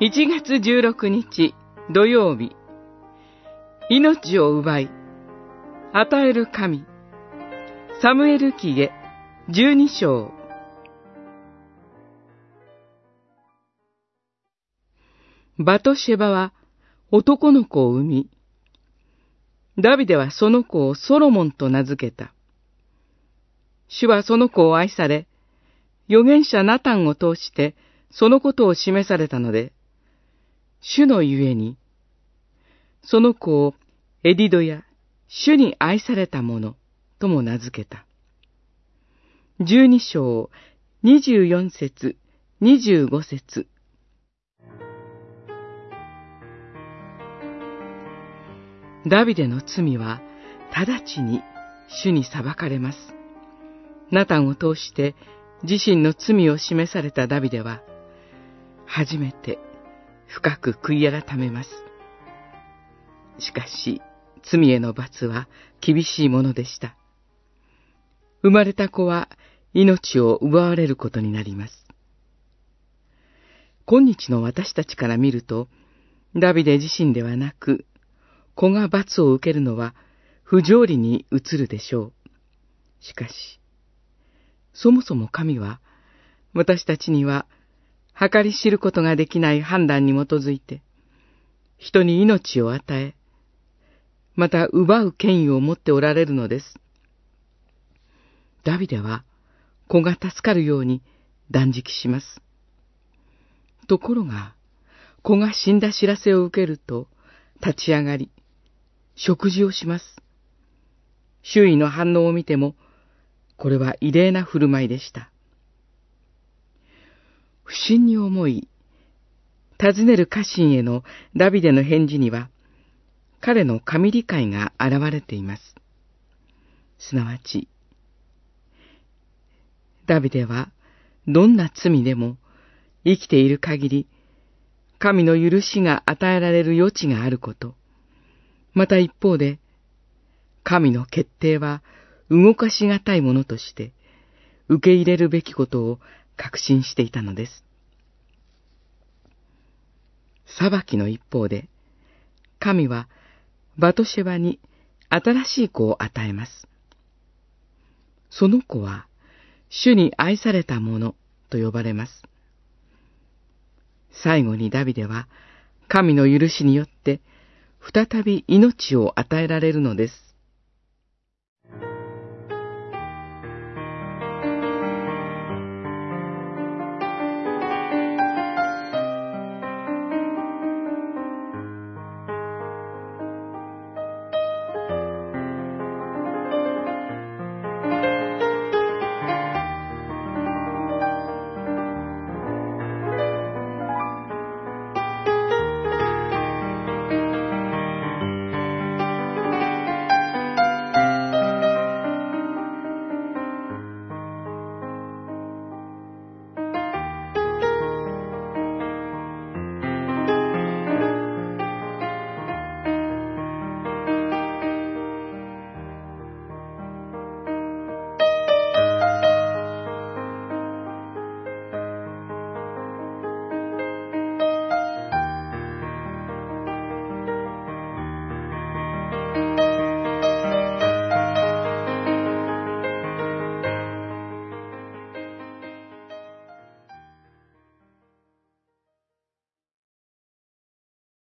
1月16日土曜日命を奪い与える神サムエル記へ12章バトシェバは男の子を産み、ダビデはその子をソロモンと名付けた。主はその子を愛され、預言者ナタンを通してそのことを示されたので、主のゆえに、その子をエディドや主に愛された者とも名付けた。十二章二十四節二十五節ダビデの罪は直ちに主に裁かれます。ナタンを通して自身の罪を示されたダビデは、初めて深く悔い改めます。しかし、罪への罰は厳しいものでした。生まれた子は命を奪われることになります。今日の私たちから見ると、ダビデ自身ではなく、子が罰を受けるのは不条理に移るでしょう。しかし、そもそも神は、私たちには、計り知ることができない判断に基づいて、人に命を与え、また奪う権威を持っておられるのです。ダビデは、子が助かるように断食します。ところが、子が死んだ知らせを受けると、立ち上がり、食事をします。周囲の反応を見ても、これは異例な振る舞いでした。不審に思い、尋ねる家臣へのダビデの返事には、彼の神理解が現れています。すなわち、ダビデはどんな罪でも生きている限り、神の許しが与えられる余地があること。また一方で、神の決定は動かしがたいものとして、受け入れるべきことを確信していたのです。裁きの一方で、神はバトシェバに新しい子を与えます。その子は、主に愛された者と呼ばれます。最後にダビデは、神の許しによって、再び命を与えられるのです。